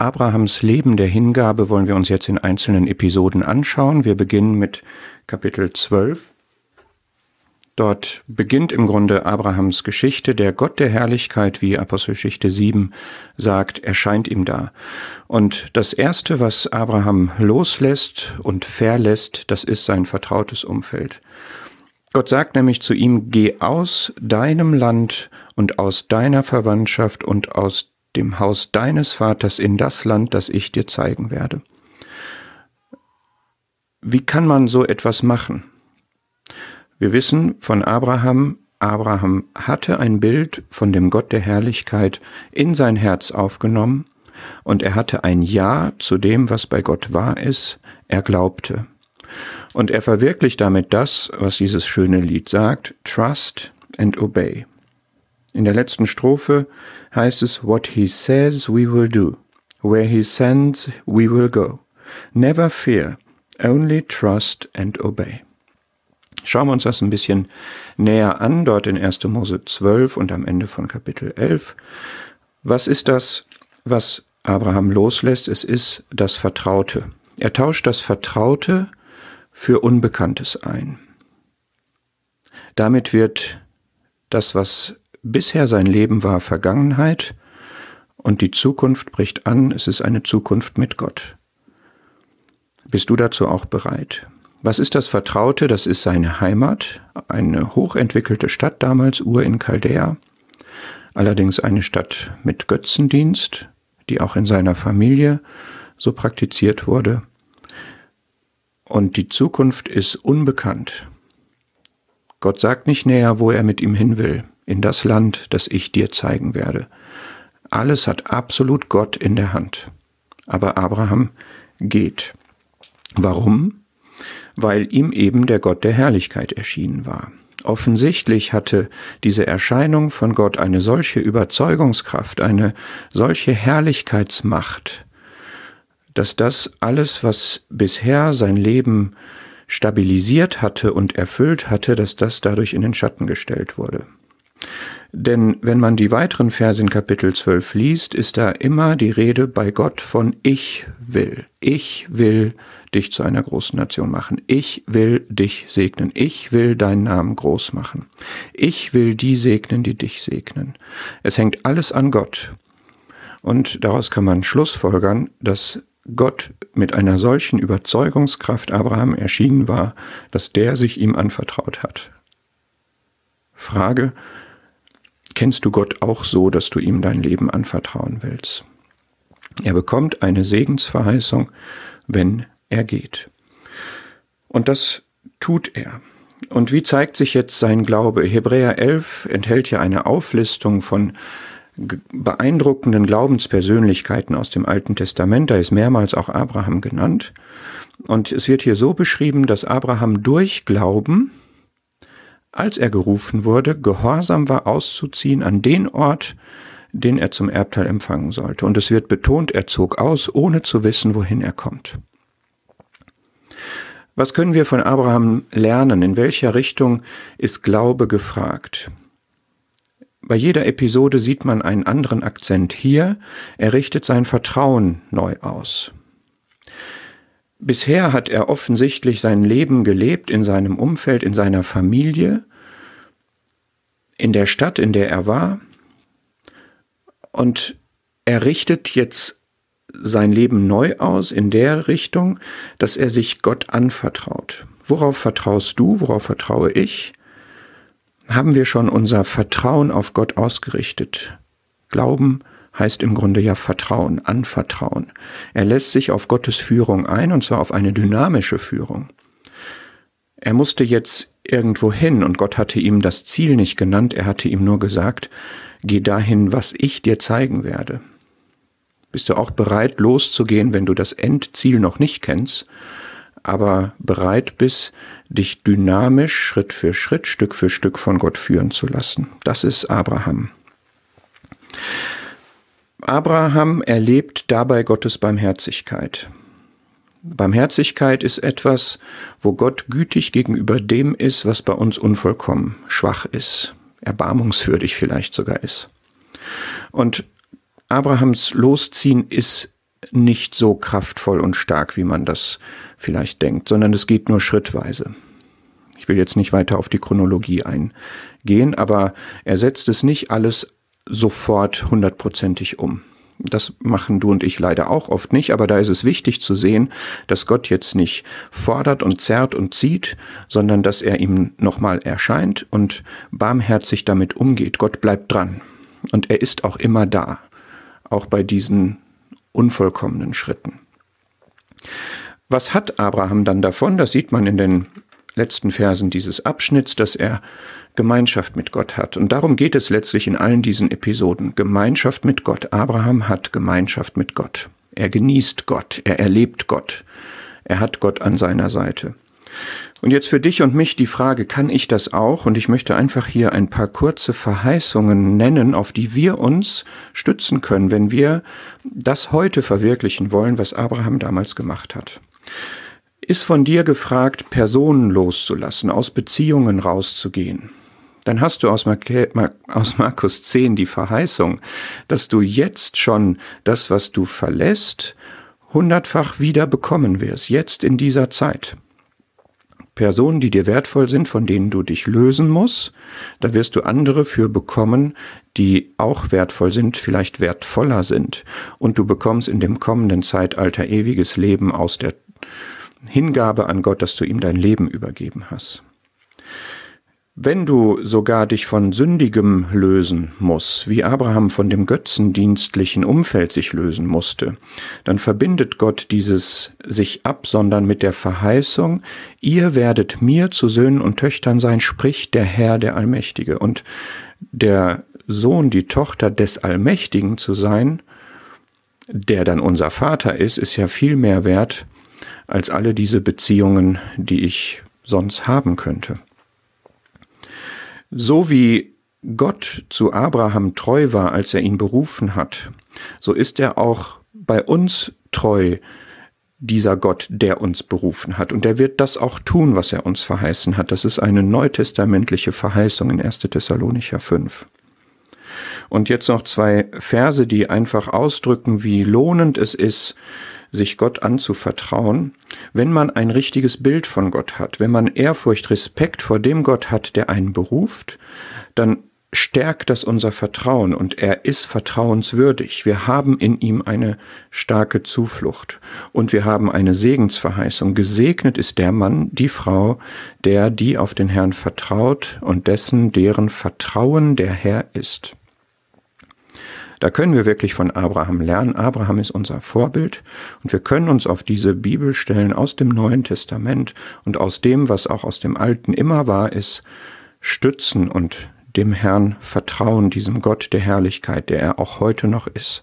Abrahams Leben der Hingabe wollen wir uns jetzt in einzelnen Episoden anschauen. Wir beginnen mit Kapitel 12. Dort beginnt im Grunde Abrahams Geschichte. Der Gott der Herrlichkeit, wie Apostelgeschichte 7 sagt, erscheint ihm da. Und das Erste, was Abraham loslässt und verlässt, das ist sein vertrautes Umfeld. Gott sagt nämlich zu ihm, geh aus deinem Land und aus deiner Verwandtschaft und aus dem Haus deines Vaters in das Land, das ich dir zeigen werde. Wie kann man so etwas machen? Wir wissen von Abraham, Abraham hatte ein Bild von dem Gott der Herrlichkeit in sein Herz aufgenommen und er hatte ein Ja zu dem, was bei Gott wahr ist, er glaubte. Und er verwirklicht damit das, was dieses schöne Lied sagt, Trust and Obey. In der letzten Strophe heißt es, What he says we will do, where he sends we will go. Never fear, only trust and obey. Schauen wir uns das ein bisschen näher an, dort in 1. Mose 12 und am Ende von Kapitel 11. Was ist das, was Abraham loslässt? Es ist das Vertraute. Er tauscht das Vertraute für Unbekanntes ein. Damit wird das, was bisher sein Leben war, Vergangenheit und die Zukunft bricht an, es ist eine Zukunft mit Gott. Bist du dazu auch bereit? Was ist das Vertraute? Das ist seine Heimat, eine hochentwickelte Stadt damals, Ur in Chaldea, allerdings eine Stadt mit Götzendienst, die auch in seiner Familie so praktiziert wurde und die Zukunft ist unbekannt. Gott sagt nicht näher, wo er mit ihm hin will, in das Land, das ich dir zeigen werde. Alles hat absolut Gott in der Hand. Aber Abraham geht. Warum? Weil ihm eben der Gott der Herrlichkeit erschienen war. Offensichtlich hatte diese Erscheinung von Gott eine solche Überzeugungskraft, eine solche Herrlichkeitsmacht, dass das alles, was bisher sein Leben stabilisiert hatte und erfüllt hatte, dass das dadurch in den Schatten gestellt wurde. Denn wenn man die weiteren Verse in Kapitel 12 liest, ist da immer die Rede bei Gott von Ich will. Ich will dich zu einer großen Nation machen. Ich will dich segnen. Ich will deinen Namen groß machen. Ich will die segnen, die dich segnen. Es hängt alles an Gott. Und daraus kann man schlussfolgern, dass Gott mit einer solchen Überzeugungskraft Abraham erschienen war, dass der sich ihm anvertraut hat. Frage, kennst du Gott auch so, dass du ihm dein Leben anvertrauen willst? Er bekommt eine Segensverheißung, wenn er geht. Und das tut er. Und wie zeigt sich jetzt sein Glaube? Hebräer 11 enthält ja eine Auflistung von beeindruckenden Glaubenspersönlichkeiten aus dem Alten Testament. Da ist mehrmals auch Abraham genannt. Und es wird hier so beschrieben, dass Abraham durch Glauben, als er gerufen wurde, gehorsam war auszuziehen an den Ort, den er zum Erbteil empfangen sollte. Und es wird betont, er zog aus, ohne zu wissen, wohin er kommt. Was können wir von Abraham lernen? In welcher Richtung ist Glaube gefragt? Bei jeder Episode sieht man einen anderen Akzent. Hier, er richtet sein Vertrauen neu aus. Bisher hat er offensichtlich sein Leben gelebt in seinem Umfeld, in seiner Familie, in der Stadt, in der er war. Und er richtet jetzt sein Leben neu aus in der Richtung, dass er sich Gott anvertraut. Worauf vertraust du? Worauf vertraue ich? haben wir schon unser Vertrauen auf Gott ausgerichtet. Glauben heißt im Grunde ja Vertrauen, Anvertrauen. Er lässt sich auf Gottes Führung ein, und zwar auf eine dynamische Führung. Er musste jetzt irgendwo hin, und Gott hatte ihm das Ziel nicht genannt, er hatte ihm nur gesagt, geh dahin, was ich dir zeigen werde. Bist du auch bereit, loszugehen, wenn du das Endziel noch nicht kennst aber bereit bist, dich dynamisch Schritt für Schritt, Stück für Stück von Gott führen zu lassen. Das ist Abraham. Abraham erlebt dabei Gottes Barmherzigkeit. Barmherzigkeit ist etwas, wo Gott gütig gegenüber dem ist, was bei uns unvollkommen, schwach ist, erbarmungswürdig vielleicht sogar ist. Und Abrahams Losziehen ist nicht so kraftvoll und stark, wie man das vielleicht denkt, sondern es geht nur schrittweise. Ich will jetzt nicht weiter auf die Chronologie eingehen, aber er setzt es nicht alles sofort hundertprozentig um. Das machen du und ich leider auch oft nicht, aber da ist es wichtig zu sehen, dass Gott jetzt nicht fordert und zerrt und zieht, sondern dass er ihm nochmal erscheint und barmherzig damit umgeht. Gott bleibt dran und er ist auch immer da, auch bei diesen unvollkommenen Schritten. Was hat Abraham dann davon? Das sieht man in den letzten Versen dieses Abschnitts, dass er Gemeinschaft mit Gott hat. Und darum geht es letztlich in allen diesen Episoden. Gemeinschaft mit Gott. Abraham hat Gemeinschaft mit Gott. Er genießt Gott. Er erlebt Gott. Er hat Gott an seiner Seite. Und jetzt für dich und mich die Frage, kann ich das auch? Und ich möchte einfach hier ein paar kurze Verheißungen nennen, auf die wir uns stützen können, wenn wir das heute verwirklichen wollen, was Abraham damals gemacht hat. Ist von dir gefragt, Personen loszulassen, aus Beziehungen rauszugehen, dann hast du aus, aus, Markus 10 die Verheißung, dass du jetzt schon das, was du verlässt, hundertfach wieder bekommen wirst, jetzt in dieser Zeit. Personen, die dir wertvoll sind, von denen du dich lösen musst. Da wirst du andere für bekommen, die auch wertvoll sind, vielleicht wertvoller sind. Und du bekommst in dem kommenden Zeitalter ewiges Leben aus der Hingabe an Gott, dass du ihm dein Leben übergeben hast. Wenn du sogar dich von Sündigem lösen musst, wie Abraham von dem götzendienstlichen Umfeld sich lösen musste, dann verbindet Gott dieses sich absondern mit der Verheißung, ihr werdet mir zu Söhnen und Töchtern sein, spricht der Herr, der Allmächtige. Und der Sohn, die Tochter des Allmächtigen zu sein, der dann unser Vater ist, ist ja viel mehr wert als alle diese Beziehungen, die ich sonst haben könnte. So wie Gott zu Abraham treu war, als er ihn berufen hat, so ist er auch bei uns treu, dieser Gott, der uns berufen hat. Und er wird das auch tun, was er uns verheißen hat. Das ist eine neutestamentliche Verheißung in 1. Thessalonicher 5. Und jetzt noch zwei Verse, die einfach ausdrücken, wie lohnend es ist, sich Gott anzuvertrauen, wenn man ein richtiges Bild von Gott hat, wenn man Ehrfurcht, Respekt vor dem Gott hat, der einen beruft, dann stärkt das unser Vertrauen und er ist vertrauenswürdig. Wir haben in ihm eine starke Zuflucht und wir haben eine Segensverheißung. Gesegnet ist der Mann, die Frau, der, die auf den Herrn vertraut und dessen, deren Vertrauen der Herr ist. Da können wir wirklich von Abraham lernen. Abraham ist unser Vorbild und wir können uns auf diese Bibelstellen aus dem Neuen Testament und aus dem, was auch aus dem Alten immer wahr ist, stützen und dem Herrn vertrauen, diesem Gott der Herrlichkeit, der er auch heute noch ist.